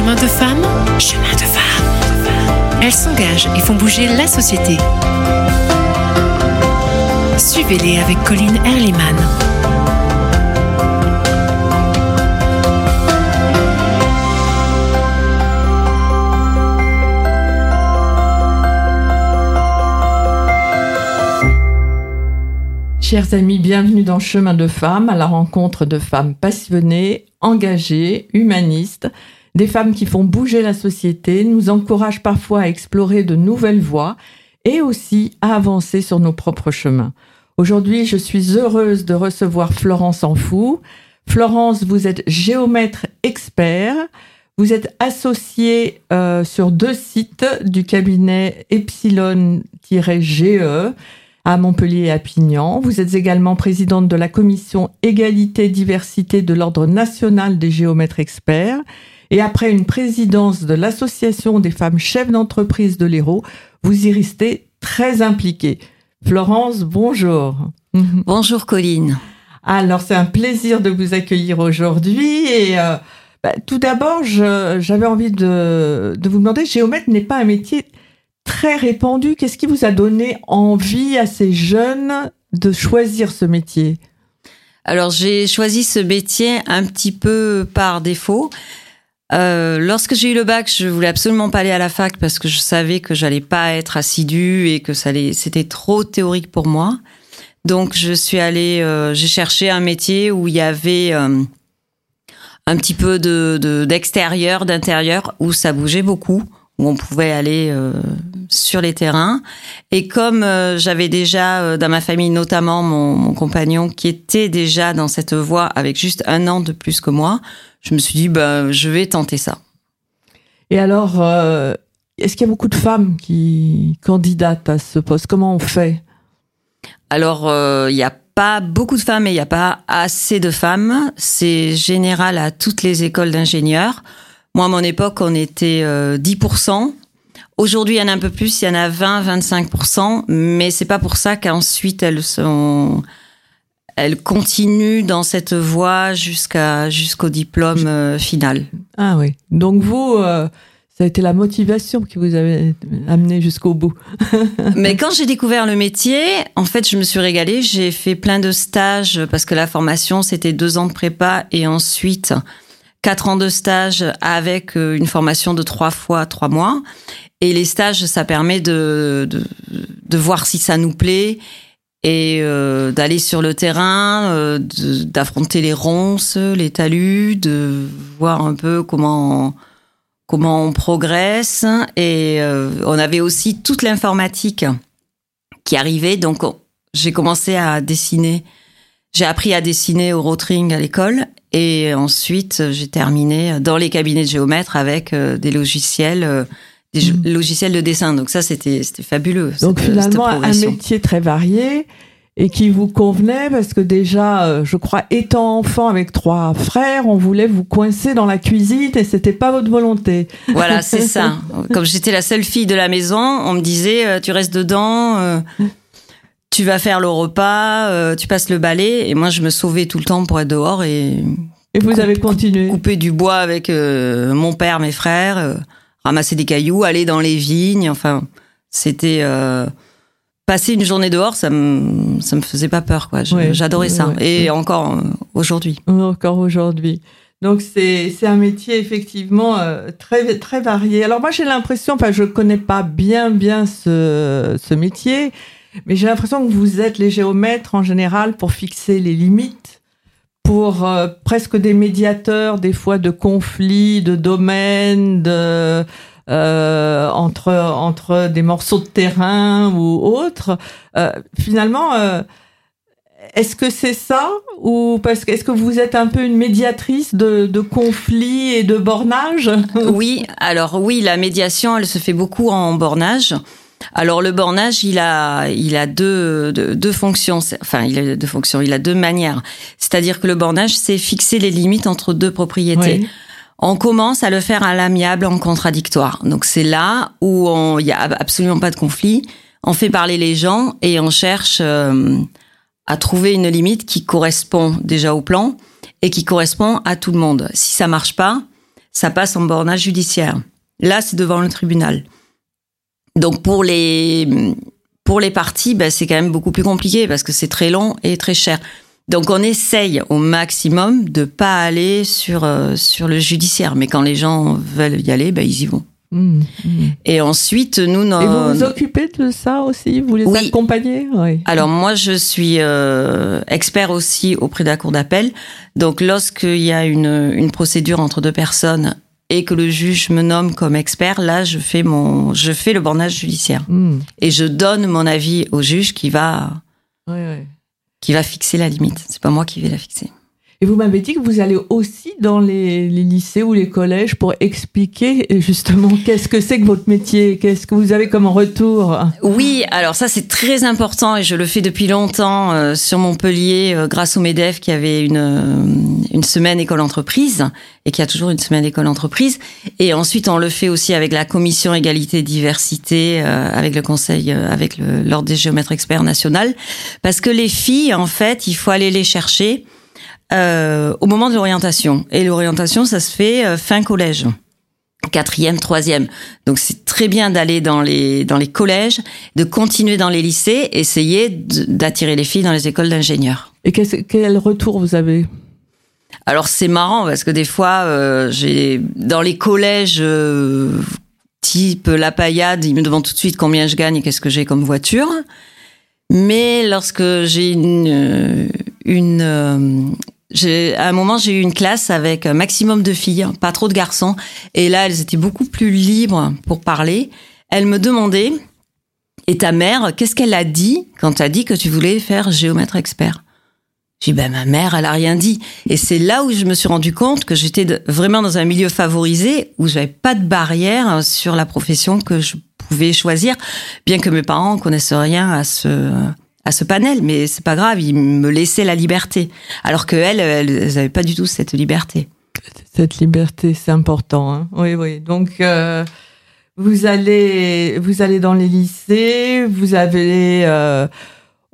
chemin de femme, chemin de femme. Elles s'engagent et font bouger la société. Suivez-les avec Colline Erliman. Chers amis, bienvenue dans Chemin de femmes, à la rencontre de femmes passionnées, engagées, humanistes, des femmes qui font bouger la société, nous encouragent parfois à explorer de nouvelles voies et aussi à avancer sur nos propres chemins. Aujourd'hui, je suis heureuse de recevoir Florence Enfou. Florence, vous êtes géomètre expert. Vous êtes associée euh, sur deux sites du cabinet Epsilon-GE à Montpellier et à Pignan. Vous êtes également présidente de la commission égalité-diversité de l'Ordre national des géomètres experts. Et après une présidence de l'Association des femmes chefs d'entreprise de l'Hérault, vous y restez très impliquée. Florence, bonjour. Bonjour Colline. Alors c'est un plaisir de vous accueillir aujourd'hui et euh, bah, tout d'abord j'avais envie de, de vous demander, géomètre n'est pas un métier très répandu. Qu'est-ce qui vous a donné envie à ces jeunes de choisir ce métier? Alors j'ai choisi ce métier un petit peu par défaut. Euh, lorsque j'ai eu le bac, je voulais absolument pas aller à la fac parce que je savais que j'allais pas être assidue et que ça allait, c'était trop théorique pour moi. Donc je suis allée, euh, j'ai cherché un métier où il y avait euh, un petit peu de d'extérieur, d'intérieur, où ça bougeait beaucoup où on pouvait aller euh, sur les terrains. Et comme euh, j'avais déjà dans ma famille, notamment mon, compagnon, qui était déjà dans cette voie avec juste un an de plus que moi, je me suis dit, ben, je vais tenter ça. Et alors, est-ce qu'il y a beaucoup de femmes qui candidatent à ce poste? Comment on fait? Alors, il n'y a pas beaucoup de femmes et il n'y a pas assez de femmes. C'est général à toutes les écoles d'ingénieurs. Moi, à mon époque, on était 10%. Euh, Aujourd'hui, il y en a un peu plus, il y en a 20, 25%, mais c'est pas pour ça qu'ensuite elles sont, elles continuent dans cette voie jusqu'à jusqu'au diplôme euh, final. Ah oui. Donc vous, euh, ça a été la motivation qui vous avait amené jusqu'au bout. mais quand j'ai découvert le métier, en fait, je me suis régalée. J'ai fait plein de stages parce que la formation c'était deux ans de prépa et ensuite quatre ans de stage avec euh, une formation de trois fois trois mois. Et les stages, ça permet de, de, de voir si ça nous plaît et euh, d'aller sur le terrain, euh, d'affronter les ronces, les talus, de voir un peu comment comment on progresse. Et on avait aussi toute l'informatique qui arrivait, donc j'ai commencé à dessiner. J'ai appris à dessiner au rotring à l'école et ensuite, j'ai terminé dans les cabinets de géomètres avec euh, des logiciels, euh, des mhm. logiciels de dessin. Donc ça, c'était c'était fabuleux. Donc finalement, un métier très varié et qui vous convenait parce que déjà, euh, je crois, étant enfant avec trois frères, on voulait vous coincer dans la cuisine et c'était pas votre volonté. Voilà, c'est ça. Comme j'étais la seule fille de la maison, on me disait, tu restes dedans tu vas faire le repas, euh, tu passes le balai, et moi je me sauvais tout le temps pour être dehors et. Et vous avez continué. Couper du bois avec euh, mon père, mes frères, euh, ramasser des cailloux, aller dans les vignes, enfin, c'était passer une journée dehors, ça me ça me faisait pas peur quoi. J'adorais ça et encore aujourd'hui. Encore aujourd'hui. Donc c'est c'est un métier effectivement très très varié. Alors moi j'ai l'impression, enfin je connais pas bien bien ce ce métier. Mais j'ai l'impression que vous êtes les géomètres en général pour fixer les limites, pour euh, presque des médiateurs, des fois de conflits, de domaines, de, euh, entre, entre des morceaux de terrain ou autres. Euh, finalement, euh, est-ce que c'est ça ou parce que est-ce que vous êtes un peu une médiatrice de, de conflits et de bornage Oui, alors oui, la médiation, elle se fait beaucoup en bornage. Alors le bornage, il a, il a deux, deux, fonctions. Enfin, il a deux fonctions. Il a deux manières. C'est-à-dire que le bornage, c'est fixer les limites entre deux propriétés. On commence à le faire à l'amiable, en contradictoire. Donc c'est là où il y a absolument pas de conflit. On fait parler les gens et on cherche euh, à trouver une limite qui correspond déjà au plan et qui correspond à tout le monde. Si ça marche pas, ça passe en bornage judiciaire. Là, c'est devant le tribunal. Donc pour les pour les parties, ben, c'est quand même beaucoup plus compliqué parce que c'est très long et très cher. Donc on essaye au maximum de pas aller sur euh, sur le judiciaire, mais quand les gens veulent y aller, ben, ils y vont. Mmh, mmh. Et ensuite, nous, Et vous vous occupez de ça aussi? Vous les accompagnez? Oui. Alors moi, je suis euh, expert aussi auprès de la cour d'appel. Donc lorsqu'il y a une, une procédure entre deux personnes et que le juge me nomme comme expert, là, je fais mon, je fais le bornage judiciaire mmh. et je donne mon avis au juge qui va, oui, oui. qui va fixer la limite. C'est pas moi qui vais la fixer. Et vous m'avez dit que vous allez aussi dans les, lycées ou les collèges pour expliquer justement qu'est-ce que c'est que votre métier, qu'est-ce que vous avez comme retour? Oui, alors ça c'est très important et je le fais depuis longtemps euh, sur Montpellier euh, grâce au MEDEF qui avait une, euh, une semaine école entreprise et qui a toujours une semaine école entreprise. Et ensuite on le fait aussi avec la commission égalité diversité, avec le conseil, avec l'ordre des géomètres experts national, parce que les filles en fait il faut aller les chercher euh, au moment de l'orientation. Et l'orientation, ça se fait euh, fin collège quatrième, troisième. Donc c'est très bien d'aller dans les dans les collèges, de continuer dans les lycées, essayer d'attirer les filles dans les écoles d'ingénieurs. Et quel retour vous avez? Alors c'est marrant parce que des fois euh, j'ai dans les collèges euh, type la paillade, ils me demandent tout de suite combien je gagne et qu'est-ce que j'ai comme voiture. Mais lorsque j'ai une une à un moment, j'ai eu une classe avec un maximum de filles, pas trop de garçons. Et là, elles étaient beaucoup plus libres pour parler. Elles me demandaient, et ta mère, qu'est-ce qu'elle a dit quand tu as dit que tu voulais faire géomètre expert? J'ai dit, ben, ma mère, elle a rien dit. Et c'est là où je me suis rendu compte que j'étais vraiment dans un milieu favorisé, où j'avais pas de barrière sur la profession que je pouvais choisir, bien que mes parents connaissent rien à ce, à ce panel, mais c'est pas grave, ils me laissaient la liberté. Alors que elles, n'avaient pas du tout cette liberté. Cette liberté, c'est important. Hein oui, oui. Donc, euh, vous allez, vous allez dans les lycées, vous avez euh,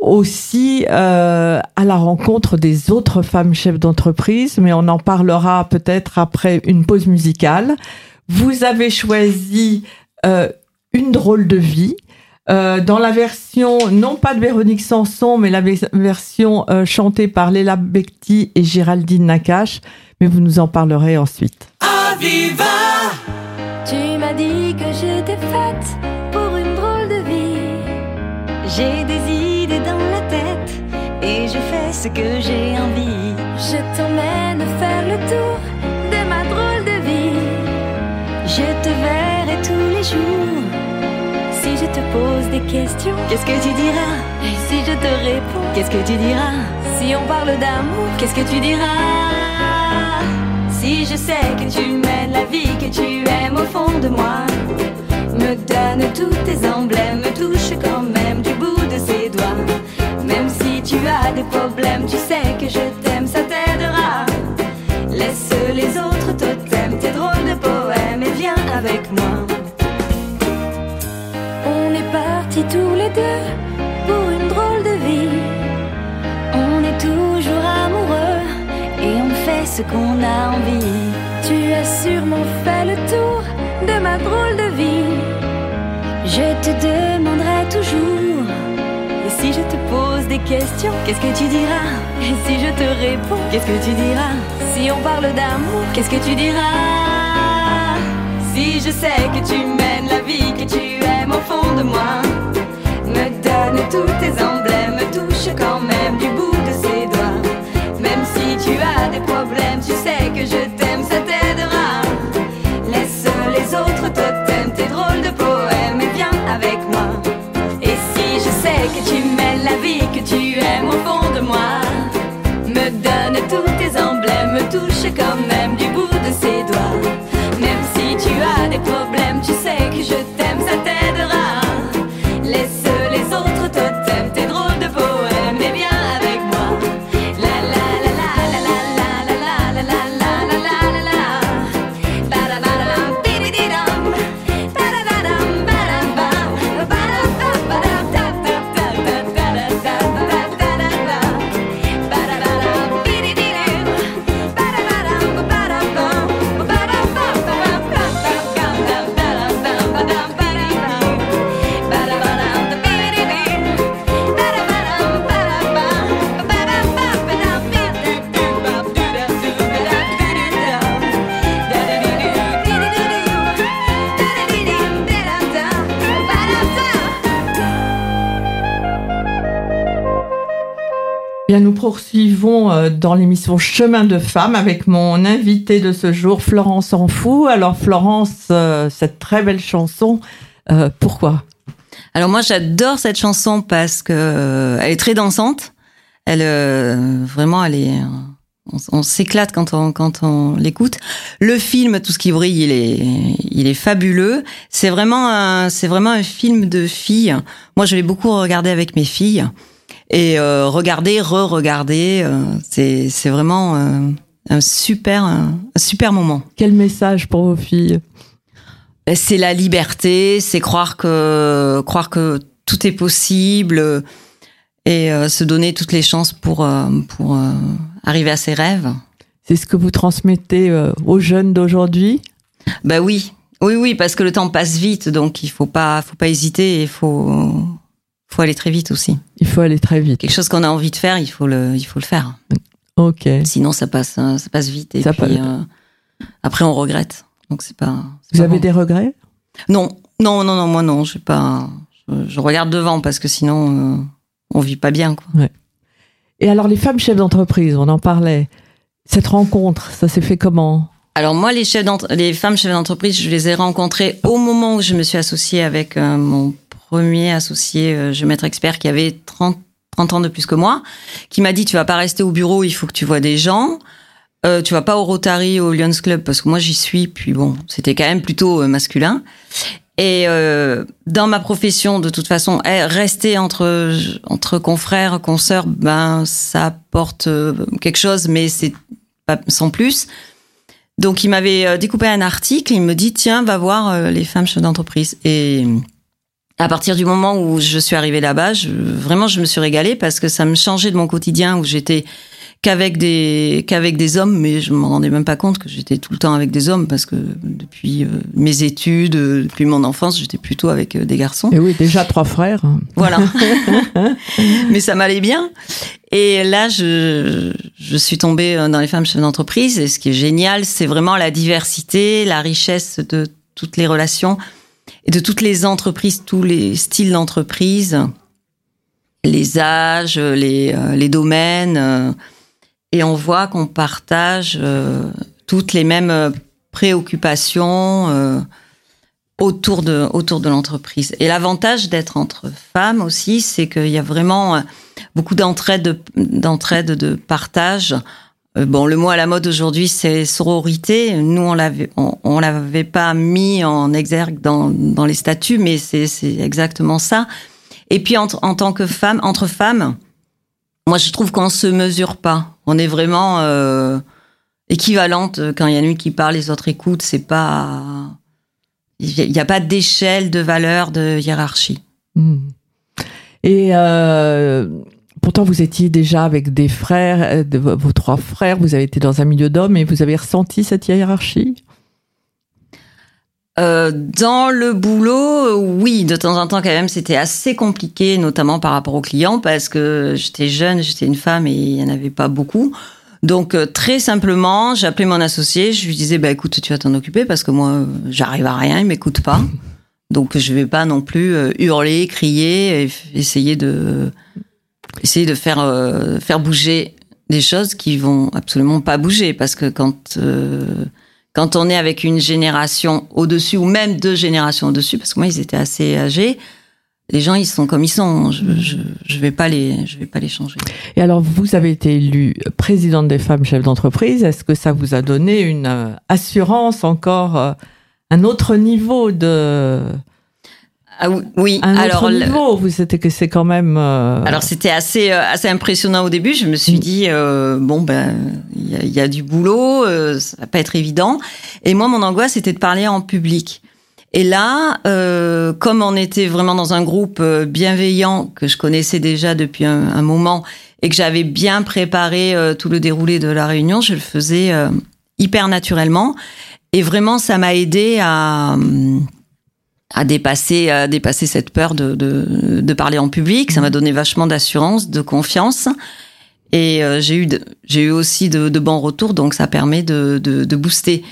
aussi euh, à la rencontre des autres femmes chefs d'entreprise, mais on en parlera peut-être après une pause musicale. Vous avez choisi une drôle de vie. Euh, dans la version, non pas de Véronique Sanson, mais la version euh, chantée par Léla Becti et Géraldine Nakache, mais vous nous en parlerez ensuite. Aviva Tu m'as dit que j'étais faite pour une drôle de vie. J'ai des idées dans la tête et je fais ce que j'ai envie. Je t'emmène faire le tour de ma drôle de vie. Je te verrai tous les jours te pose des questions, qu'est-ce que tu diras? Et si je te réponds, qu'est-ce que tu diras? Si on parle d'amour, qu'est-ce que tu diras? Si je sais que tu mènes la vie que tu aimes au fond de moi, me donne tous tes emblèmes, me touche quand même du bout de ses doigts. Même si tu as des problèmes, tu sais que je t'aime, ça t'aidera. Laisse les autres pour une drôle de vie. On est toujours amoureux et on fait ce qu'on a envie. Tu as sûrement fait le tour de ma drôle de vie. Je te demanderai toujours. Et si je te pose des questions, qu'est-ce que tu diras? Et si je te réponds, qu'est-ce que tu diras? Si on parle d'amour, qu'est-ce que tu diras? Si je sais que tu mènes la vie que tu aimes au fond de moi tous tes emblèmes, touche quand même du bout de ses doigts. Même si tu as des problèmes, tu sais que je t'aime, poursuivons euh, dans l'émission Chemin de femme avec mon invité de ce jour, Florence Enfou. Alors Florence, euh, cette très belle chanson, euh, pourquoi? Alors moi j'adore cette chanson parce que elle est très dansante. Elle vraiment elle est on, s'éclate quand on quand on l'écoute. Le film, tout ce qui brille, il est il est fabuleux. C'est vraiment c'est vraiment un film de filles. Moi, je l'ai beaucoup regardé avec mes filles et euh, regarder, re-regarder, euh, c'est c'est vraiment euh, un super un, super moment. Quel message pour vos filles? Ben, C'est la liberté, c'est croire que croire que tout est possible et se donner toutes les chances pour pour arriver à ses rêves. C'est ce que vous transmettez aux jeunes d'aujourd'hui? Ben oui, oui, oui, parce que le temps passe vite, donc il faut pas, faut pas hésiter, il faut, faut aller très vite aussi. Il faut aller très vite. Quelque chose qu'on a envie de faire, il faut le, il faut le faire. Ok. Sinon, ça passe, ça passe vite et puis euh, après on regrette. Donc c'est pas. Vous avez des regrets? Non, non, non, non, moi non, je pas. Je, regarde devant parce que sinon euh, on vit pas bien, quoi. Ouais. Et alors les femmes chefs d'entreprise, on en parlait. Cette rencontre, ça s'est fait comment? Alors moi, les chefs les femmes chefs d'entreprise, je les ai rencontrées au moment où je me suis associée avec euh, mon premier associé euh, géomètre expert qui avait 30, 30 ans de plus que moi, qui m'a dit tu vas pas rester au bureau, il faut que tu vois des gens. Euh, tu vas pas au Rotary, au Lions Club, parce que moi j'y suis. Puis bon, c'était quand même plutôt euh, masculin. Et euh, dans ma profession, de toute façon, eh, rester entre entre confrères, consoeurs, ben ça apporte quelque chose, mais c'est pas sans plus. Donc il m'avait découpé un article, il me dit tiens, va voir les femmes chefs d'entreprise. Et à partir du moment où je suis arrivée là-bas, je, vraiment, je me suis régalée parce que ça me changeait de mon quotidien où j'étais qu'avec des qu'avavec des hommes, mais je me rendais même pas compte que j'étais tout le temps avec des hommes parce que depuis euh, mes études, euh, depuis mon enfance, j'étais plutôt avec euh, des garçons. Et oui, déjà trois frères. Voilà. mais ça m'allait bien. Et là, je, je suis tombée dans les femmes chefs d'entreprise. Et ce qui est génial, c'est vraiment la diversité, la richesse de toutes les relations et de toutes les entreprises, tous les styles d'entreprise, les âges, les, euh, les domaines. Euh, et on voit qu'on partage euh, toutes les mêmes préoccupations autour de, autour de l'entreprise. Et l'avantage d'être entre femmes aussi, c'est qu'il y a vraiment beaucoup d'entraide, d'entraide, de partage bon, le mot à la mode aujourd'hui, c'est sororité. Nous, on l'avait, on, l'avait pas mis en exergue dans, dans les statuts, mais c'est, c'est exactement ça. Et puis, en, en tant que femme, entre femmes, moi, je trouve qu'on se mesure pas. On est vraiment euh, équivalente. Quand il y a une qui parle, les autres écoutent. C'est pas, il n'y a, pas d'échelle de valeur, de hiérarchie. Hmm. Et euh, pourtant vous étiez déjà avec des frères, euh, vos trois frères, vous avez été dans un milieu d'hommes et vous avez ressenti cette hiérarchie? Euh, dans le boulot, oui, de temps en temps quand même, c'était assez compliqué, notamment par rapport aux clients, parce que j'étais jeune, j'étais une femme et il n'y en avait pas beaucoup. Donc euh, très simplement, j'appelais mon associé, je lui disais bah écoute, tu vas t'en occuper parce que moi j'arrive à rien, il m'écoute pas. Donc je vais pas non plus hurler, crier, et essayer de essayer de faire euh, faire bouger des choses qui vont absolument pas bouger. Parce que quand euh, quand on est avec une génération au-dessus ou même deux générations au-dessus parce que moi ils étaient assez âgés les gens ils sont comme ils sont. Je, je, je vais pas les je vais pas les changer. Et alors vous avez été élue présidente des femmes chefs d'entreprise. Est-ce que ça vous a donné une euh, assurance encore un autre niveau de ah oui, un alors autre niveau, c'était que c'est quand même. Euh, alors c'était assez euh, assez impressionnant au début. Je me suis mm. dit euh, bon ben il y, y a, du boulot, euh, ça va pas être évident. Et moi mon angoisse c'était de parler en public. Et là, comme on était vraiment dans un groupe bienveillant que je connaissais déjà depuis un, un moment et que j'avais bien préparé tout le déroulé de la réunion, je le faisais hyper naturellement. Et vraiment, ça m'a aidé à à dépasser à dépasser cette peur de, de, de parler en public. Ça m'a donné vachement d'assurance, de confiance. Et euh, j'ai eu j'ai eu aussi de, de, bons retours, donc ça permet de, de, de booster.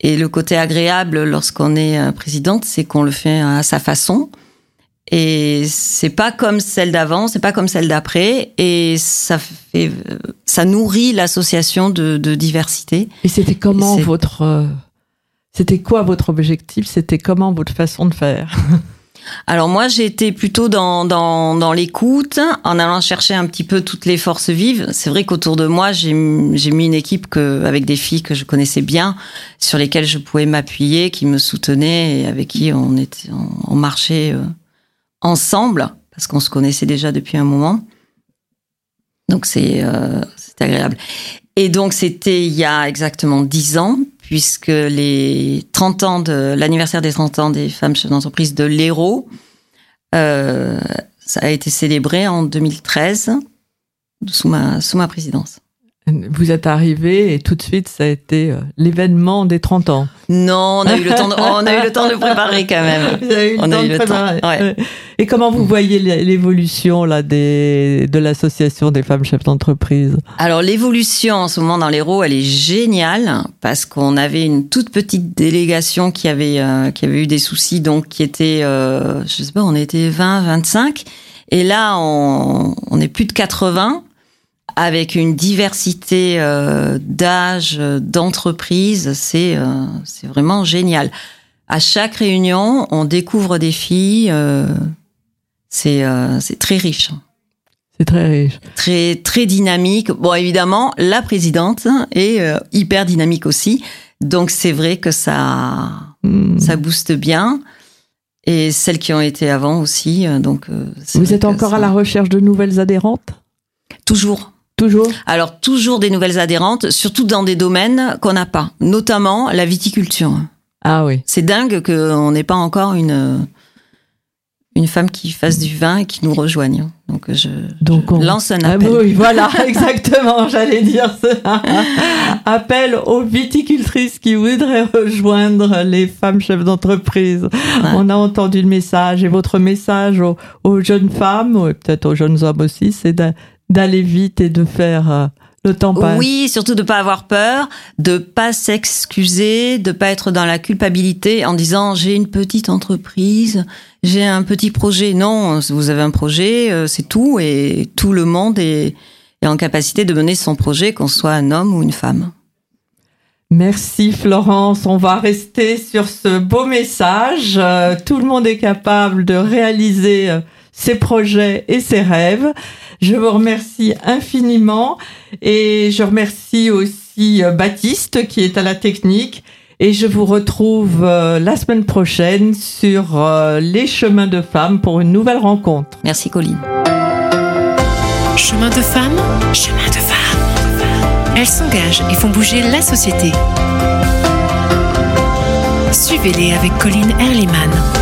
Et le côté agréable lorsqu'on est euh, présidente, c'est qu'on le fait à sa façon Et c'est pas comme celle d'avant, c'est pas comme celle d'après, et ça fait, ça nourrit l'association de, de diversité. Et c'était comment votre, euh, c'était quoi votre objectif? C'était comment votre façon de faire? Alors moi, été plutôt dans, dans, l'écoute, en allant chercher un petit peu toutes les forces vives. C'est vrai qu'autour de moi, j'ai mis une équipe que, avec des filles que je connaissais bien, sur lesquelles je pouvais m'appuyer, qui me soutenaient et avec qui on, était, on, marchait euh, ensemble, parce qu'on se connaissait déjà depuis un moment. Donc c'est euh, c'est agréable. Et donc c'était il y a exactement dix ans, puisque les 30 ans de l'anniversaire des 30 ans des femmes chefs d'entreprise de l'Hérault, euh, a été célébré en 2013 sous ma sous ma présidence. Vous êtes arrivé et tout de suite, ça a été euh, l'événement des 30 ans. Non, on a eu le temps de, on a eu le temps de préparer quand même. Vous avez eu le On a temps eu de le temps, préparer. ouais. Ouais. Et comment vous voyez l'é- l'évolution là des de l'association des femmes chefs d'entreprise? Alors l'évolution en ce moment dans l'Hérault, elle est géniale parce qu'on avait une toute petite délégation qui avait euh, qui avait eu des soucis donc qui était euh, je sais pas, on était 20 25 et là on on est plus de 80 avec une diversité euh, d'âge, euh, d'entreprise, c'est euh, c'est vraiment génial. À chaque réunion, on découvre des filles, euh, c'est c'est très riche C'est très riche. très très dynamique. Bon, évidemment, la présidente est hyper dynamique aussi. Donc c'est vrai que ça Hmm. ça booste bien. Et celles qui ont été avant aussi. Donc Vous êtes encore ça- à la recherche de nouvelles adhérentes? Toujours. Toujours Alors toujours des nouvelles adhérentes, surtout dans des domaines qu'on n'a pas, notamment la viticulture. Ah oui. C'est dingue qu'on n'ait pas encore une une femme qui fasse du vin et qui nous rejoigne. Donc je, Donc je on- lance un Ah appel. oui, voilà, exactement, j'allais dire ça. Appel aux viticultrices qui voudraient rejoindre les femmes chefs d'entreprise. On a entendu le message et votre message aux, aux jeunes femmes, ou peut-être aux jeunes hommes aussi, c'est d'a- d'aller vite et de faire euh, le temps passe. Oui, surtout de pas avoir peur, de pas s'excuser, de pas être dans la culpabilité en disant j'ai une petite entreprise, j'ai un petit projet. Non, vous avez un projet, euh, c'est tout et tout le monde est, est en capacité de mener son projet, qu'on soit un homme ou une femme. Merci Florence, on va rester sur ce beau message. Euh, tout le monde est capable de réaliser ses projets et ses rêves. Je vous remercie infiniment et je remercie aussi euh, Baptiste qui est à la technique et je vous retrouve euh, la semaine prochaine sur euh, les chemins de femmes pour une nouvelle rencontre. Merci Colline. Chemin de femmes, chemin de femmes. Elles s'engagent et font bouger la société. Suivez-les avec Colline Erliman.